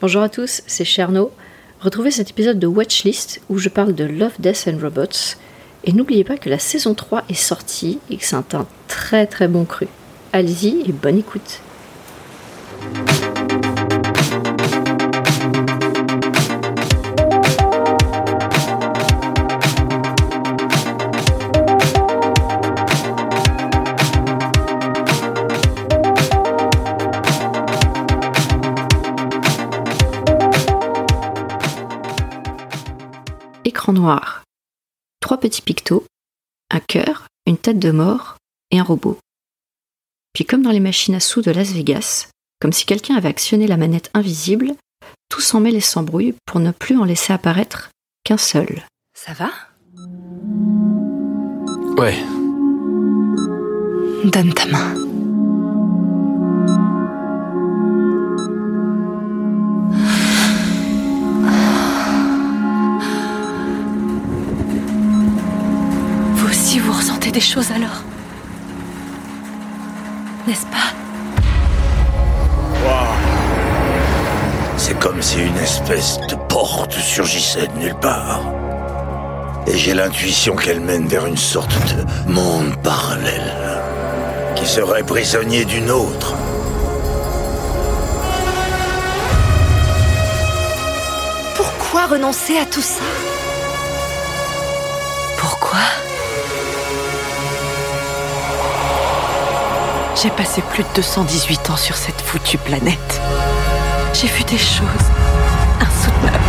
Bonjour à tous, c'est Cherno. Retrouvez cet épisode de Watchlist où je parle de Love, Death and Robots. Et n'oubliez pas que la saison 3 est sortie et que c'est un très très bon cru. Allez-y et bonne écoute. Noir. Trois petits pictos, un cœur, une tête de mort et un robot. Puis comme dans les machines à sous de Las Vegas, comme si quelqu'un avait actionné la manette invisible, tout s'en mêle et s'embrouille pour ne plus en laisser apparaître qu'un seul. Ça va? Ouais, Donne ta main. Ressentez des choses alors. N'est-ce pas? C'est comme si une espèce de porte surgissait de nulle part. Et j'ai l'intuition qu'elle mène vers une sorte de monde parallèle, qui serait prisonnier d'une autre. Pourquoi renoncer à tout ça? Pourquoi? J'ai passé plus de 218 ans sur cette foutue planète. J'ai vu des choses insoutenables.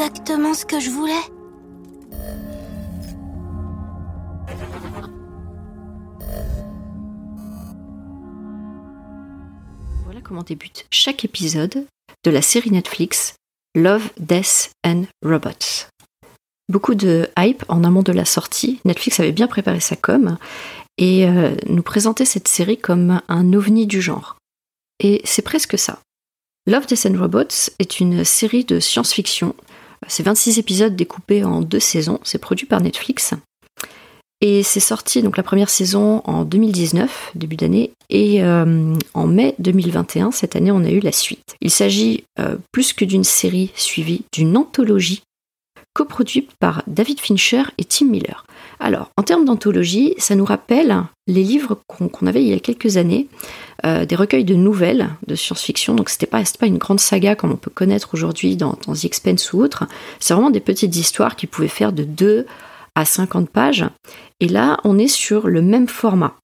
Exactement ce que je voulais. Voilà comment débute chaque épisode de la série Netflix Love, Death and Robots. Beaucoup de hype en amont de la sortie. Netflix avait bien préparé sa com et euh, nous présentait cette série comme un ovni du genre. Et c'est presque ça. Love, Death and Robots est une série de science-fiction. C'est 26 épisodes découpés en deux saisons. C'est produit par Netflix. Et c'est sorti donc la première saison en 2019, début d'année, et euh, en mai 2021, cette année, on a eu la suite. Il s'agit euh, plus que d'une série suivie d'une anthologie coproduite par David Fincher et Tim Miller. Alors, en termes d'anthologie, ça nous rappelle les livres qu'on avait il y a quelques années, euh, des recueils de nouvelles de science-fiction. Donc, c'était pas, pas une grande saga comme on peut connaître aujourd'hui dans, dans The Expanse ou autre. C'est vraiment des petites histoires qui pouvaient faire de 2 à 50 pages. Et là, on est sur le même format.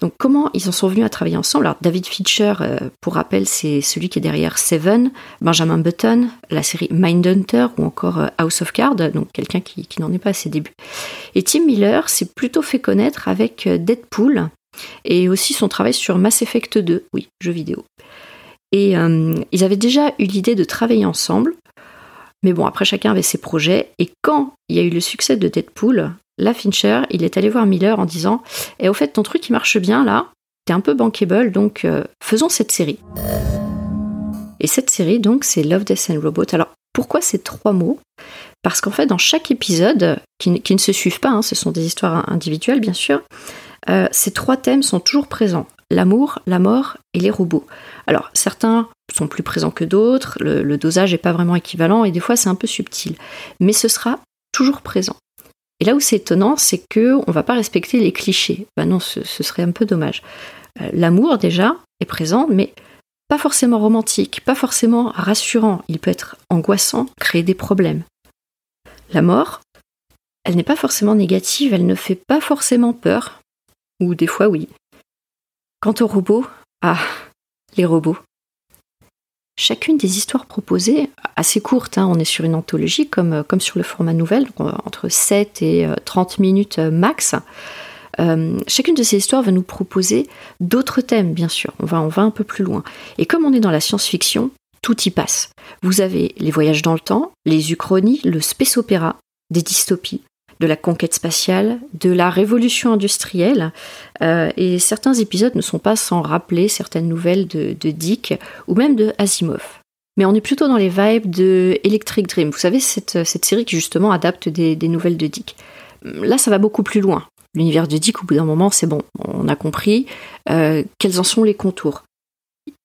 Donc comment ils en sont venus à travailler ensemble? Alors David Fincher, euh, pour rappel, c'est celui qui est derrière Seven, Benjamin Button, la série Mindhunter ou encore euh, House of Cards, donc quelqu'un qui, n'en est pas à ses débuts. Et Tim Miller s'est plutôt fait connaître avec euh, Deadpool et aussi son travail sur Mass Effect 2, oui, jeu vidéo. Et ils avaient déjà eu l'idée de travailler ensemble, mais bon, après chacun avait ses projets. Et quand il y a eu le succès de Deadpool, là, Fincher, il est allé voir Miller en disant Et au fait, ton truc, il marche bien là, t'es un peu bankable, donc euh, faisons cette série. Et cette série, donc, c'est Love, Death and Robot. Alors, pourquoi ces trois mots? Parce qu'en fait, dans chaque épisode, qui, ne- se suivent pas, hein, ce sont des histoires individuelles, bien sûr, euh, ces trois thèmes sont toujours présents l'amour, la mort et les robots. Alors, certains sont plus présents que d'autres, le dosage n'est pas vraiment équivalent et des fois c'est un peu subtil, mais ce sera toujours présent. Et là où c'est étonnant, c'est que on va pas respecter les clichés. Ben non, ce, ce serait un peu dommage. Euh, L'amour déjà est présent, mais pas forcément romantique, pas forcément rassurant. Il peut être angoissant, créer des problèmes. La mort, elle n'est pas forcément négative, elle ne fait pas forcément peur, ou des fois oui. Quant aux robots, ah, les robots. Chacune des histoires proposées, assez courtes, hein, on est sur une anthologie comme, comme sur le format nouvelle, entre 7 et 30 minutes max, chacune de ces histoires va nous proposer d'autres thèmes, bien sûr. On va, on va un peu plus loin. Et comme on est dans la science-fiction, tout y passe. Vous avez les voyages dans le temps, les uchronies, le space opéra, des dystopies, de la conquête spatiale, de la révolution industrielle, euh, et certains épisodes ne sont pas sans rappeler certaines nouvelles de, Dick ou même de Asimov. Mais on est plutôt dans les vibes de Electric Dream, vous savez, cette, série qui justement adapte des, nouvelles de Dick. Là, ça va beaucoup plus loin. L'univers de Dick, au bout d'un moment, c'est bon, on a compris euh, quels en sont les contours.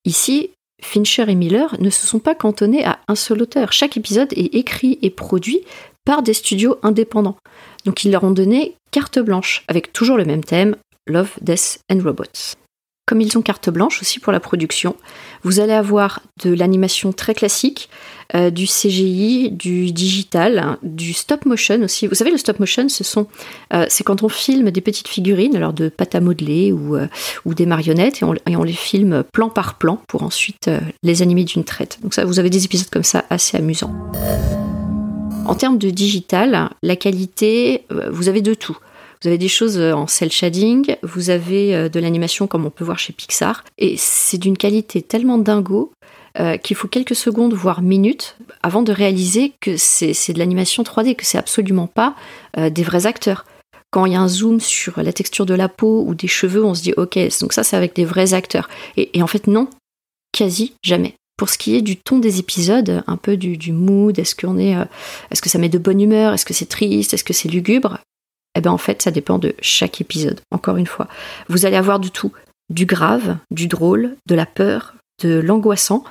Ici, Fincher et Miller ne se sont pas cantonnés à un seul auteur. Chaque épisode est écrit et produit par des studios indépendants. Donc ils leur ont donné carte blanche, avec toujours le même thème, Love, Death and Robots. Comme ils ont carte blanche aussi pour la production, vous allez avoir de l'animation très classique, euh, du CGI, du digital, du stop motion aussi. Vous savez, le stop motion, ce sont, euh, c'est quand on filme des petites figurines, alors de pâte à modeler ou, euh, ou des marionnettes, et on, et on, les filme plan par plan pour ensuite les animer d'une traite. Donc ça, vous avez des épisodes comme ça assez amusants. En termes de digital, la qualité, euh, vous avez de tout. Vous avez des choses euh, en cel shading, vous avez euh, de l'animation comme on peut voir chez Pixar, et c'est d'une qualité tellement dingo qu'il faut quelques secondes, voire minutes, avant de réaliser que c'est de l'animation 3D, que c'est absolument pas des vrais acteurs. Quand il y a un zoom sur la texture de la peau ou des cheveux, on se dit ok, donc ça c'est avec des vrais acteurs. et en fait non, quasi jamais. Pour ce qui est du ton des épisodes, un peu du, mood, est-ce qu'on est, euh, est-ce que ça met de bonne humeur, est-ce que c'est triste, est-ce que c'est lugubre? Eh bien en fait, ça dépend de chaque épisode. Encore une fois, vous allez avoir du tout, du grave, du drôle, de la peur, de l'angoissant.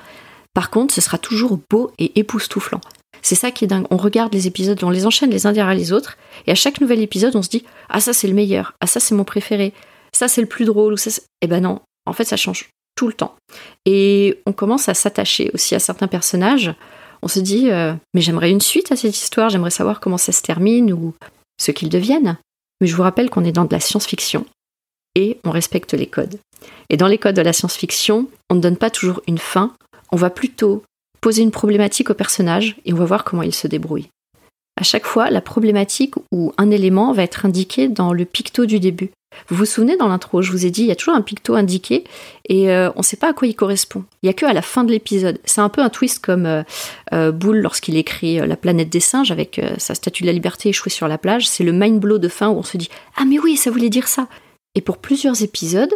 Par contre, ce sera toujours beau et époustouflant. C'est ça qui est dingue. On regarde les épisodes, on les enchaîne les uns derrière les autres, et à chaque nouvel épisode, on se dit ah ça c'est le meilleur, ah ça c'est mon préféré, ça c'est le plus drôle ou ça. Eh ben non, en fait ça change tout le temps. Et on commence à s'attacher aussi à certains personnages. On se dit, euh, mais j'aimerais une suite à cette histoire, j'aimerais savoir comment ça se termine ou ce qu'ils deviennent. Mais je vous rappelle qu'on est dans de la science-fiction et on respecte les codes. Et dans les codes de la science-fiction, on ne donne pas toujours une fin, on va plutôt poser une problématique au personnage et on va voir comment il se débrouille. À chaque fois, la problématique ou un élément va être indiqué dans le picto du début. Vous vous souvenez dans l'intro, je vous ai dit, il y a toujours un picto indiqué et euh, on ne sait pas à quoi il correspond. Il n'y a que à la fin de l'épisode. C'est un peu un twist comme euh, euh lorsqu'il écrit euh, La planète des singes avec sa statue de la liberté échouée sur la plage. C'est le mind blow de fin où on se dit Ah, mais oui, ça voulait dire ça. Et pour plusieurs épisodes,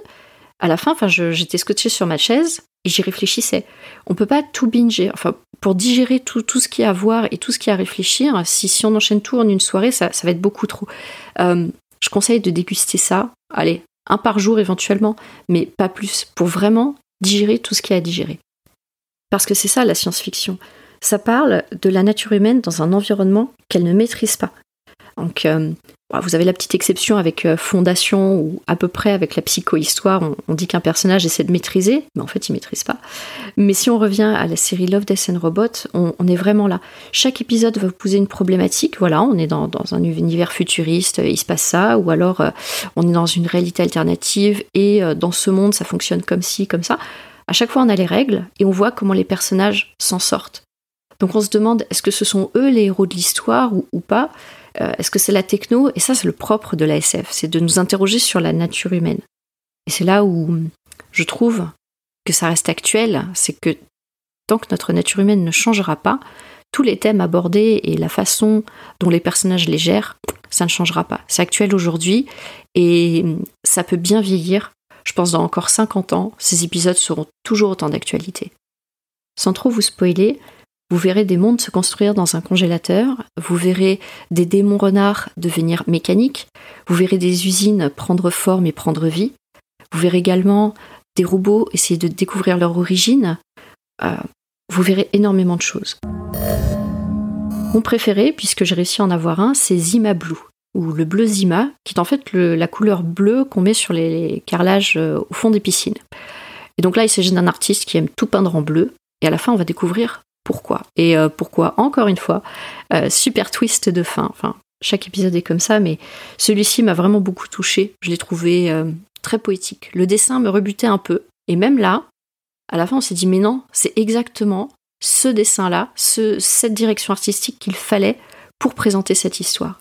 à la fin, enfin, j'étais scotché sur ma chaise et j'y réfléchissais. On peut pas tout binger. Enfin, pour digérer tout, ce qu'il y a à voir et tout ce qu'il y a à réfléchir, si, on enchaîne tout en une soirée, ça va être beaucoup trop. Je conseille de déguster ça, allez, un par jour éventuellement, mais pas plus, pour vraiment digérer tout ce qu'il y a à digérer. Parce que c'est ça la science-fiction. Ça parle de la nature humaine dans un environnement qu'elle ne maîtrise pas. Donc, euh, vous avez la petite exception avec euh, Fondation ou à peu près avec la psychohistoire, on, on dit qu'un personnage essaie de maîtriser, mais en fait il maîtrise pas. Mais si on revient à la série Love, Death and Robot, on, est vraiment là. Chaque épisode va poser une problématique. Voilà, on est dans, un univers futuriste, il se passe ça, ou alors euh, on est dans une réalité alternative et dans ce monde ça fonctionne comme ci, comme ça. À chaque fois on a les règles et on voit comment les personnages s'en sortent. Donc on se demande est-ce que ce sont eux les héros de l'histoire ou pas? Euh, est-ce que c'est la techno? Et ça, c'est le propre de la SF, c'est de nous interroger sur la nature humaine. Et c'est là où je trouve que ça reste actuel, c'est que tant que notre nature humaine ne changera pas, tous les thèmes abordés et la façon dont les personnages les gèrent, ça ne changera pas. C'est actuel aujourd'hui et ça peut bien vieillir. Je pense dans encore 50 ans, ces épisodes seront toujours autant d'actualité. Sans trop vous spoiler, vous verrez des mondes se construire dans un congélateur, vous verrez des démons renards devenir mécaniques, vous verrez des usines prendre forme et prendre vie, vous verrez également des robots essayer de découvrir leur origine, euh, vous verrez énormément de choses. Mon préféré, puisque j'ai réussi à en avoir un, c'est Zima Blue, ou le bleu Zima, qui est en fait la couleur bleue qu'on met sur les carrelages euh, au fond des piscines. Et donc là, il s'agit d'un artiste qui aime tout peindre en bleu, et à la fin, on va découvrir pourquoi. Et euh, pourquoi, encore une fois, euh, super twist de fin. Enfin, chaque épisode est comme ça, mais celui-ci m'a vraiment beaucoup touché. Je l'ai trouvé euh, très poétique. Le dessin me rebutait un peu. Et même là, À la fin, on s'est dit, mais non, c'est exactement ce dessin-là, ce, cette direction artistique qu'il fallait pour présenter cette histoire.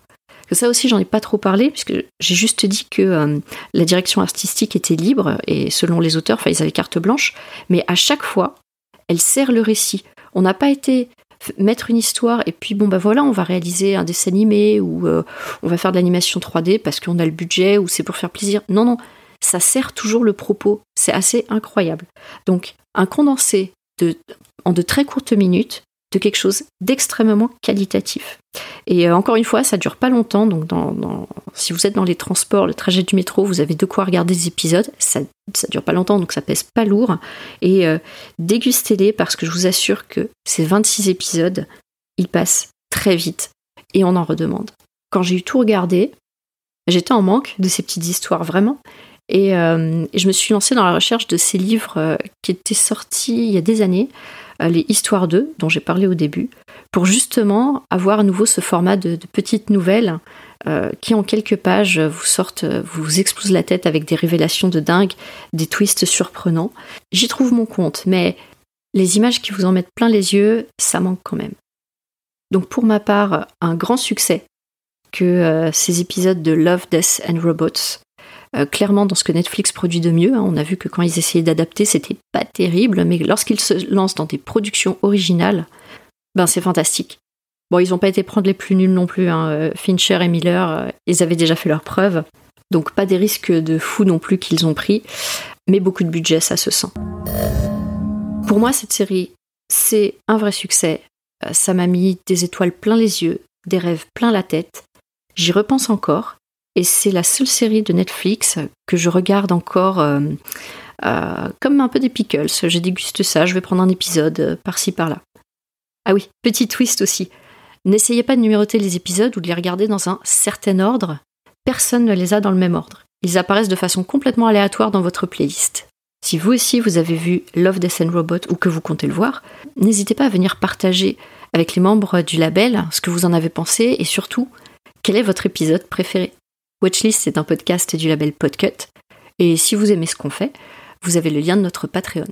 Ça aussi, j'en ai pas trop parlé, puisque j'ai juste dit que la direction artistique était libre, et selon les auteurs, ils avaient carte blanche, mais à chaque fois, elle sert le récit. On n'a pas été mettre une histoire et puis bon bah voilà on va réaliser un dessin animé ou euh, on va faire de l'animation 3D parce qu'on a le budget ou c'est pour faire plaisir. Non non, ça sert toujours le propos. C'est assez incroyable. Donc un condensé de, en de très courtes minutes de quelque chose d'extrêmement qualitatif. Et euh, encore une fois, ça dure pas longtemps, donc dans, si vous êtes dans les transports, le trajet du métro, vous avez de quoi regarder des épisodes. Ça, ça dure pas longtemps, donc ça pèse pas lourd. Et euh, dégustez-les parce que je vous assure que ces 26 épisodes, ils passent très vite et on en redemande. Quand j'ai eu tout regardé, j'étais en manque de ces petites histoires vraiment. Et, euh, et, je me suis lancée dans la recherche de ces livres qui étaient sortis il y a des années. Euh, les Histoires 2, dont j'ai parlé au début, pour justement avoir à nouveau ce format de, petites nouvelles euh, qui en quelques pages vous sortent, vous explosent la tête avec des révélations de dingue, des twists surprenants. J'y trouve mon compte, mais les images qui vous en mettent plein les yeux, ça manque quand même. Donc pour ma part, un grand succès que euh, ces épisodes de Love, Death and Robots euh, clairement dans ce que Netflix produit de mieux. Hein. On a vu que quand ils essayaient d'adapter, c'était pas terrible, mais lorsqu'ils se lancent dans des productions originales, ben c'est fantastique. Bon, ils n'ont pas été prendre les plus nuls non plus. Hein. Euh, Fincher et Miller, euh, ils avaient déjà fait leurs preuves. Donc pas des risques de fou non plus qu'ils ont pris, mais beaucoup de budget, ça se sent. Pour moi, cette série, c'est un vrai succès. Ça m'a mis des étoiles plein les yeux, des rêves plein la tête. J'y repense encore et c'est la seule série de Netflix que je regarde encore euh, euh, comme un peu des pickles. Je déguste ça, je vais prendre un épisode euh, par-ci par-là. Ah oui, petit twist aussi. N'essayez pas de numéroter les épisodes ou de les regarder dans un certain ordre. Personne ne les a dans le même ordre. Ils apparaissent de façon complètement aléatoire dans votre playlist. Si vous aussi vous avez vu Love, Death and Robot ou que vous comptez le voir, n'hésitez pas à venir partager avec les membres du label ce que vous en avez pensé et surtout quel est votre épisode préféré? Watchlist, c'est un podcast du label Podcut. Et si vous aimez ce qu'on fait, vous avez le lien de notre Patreon.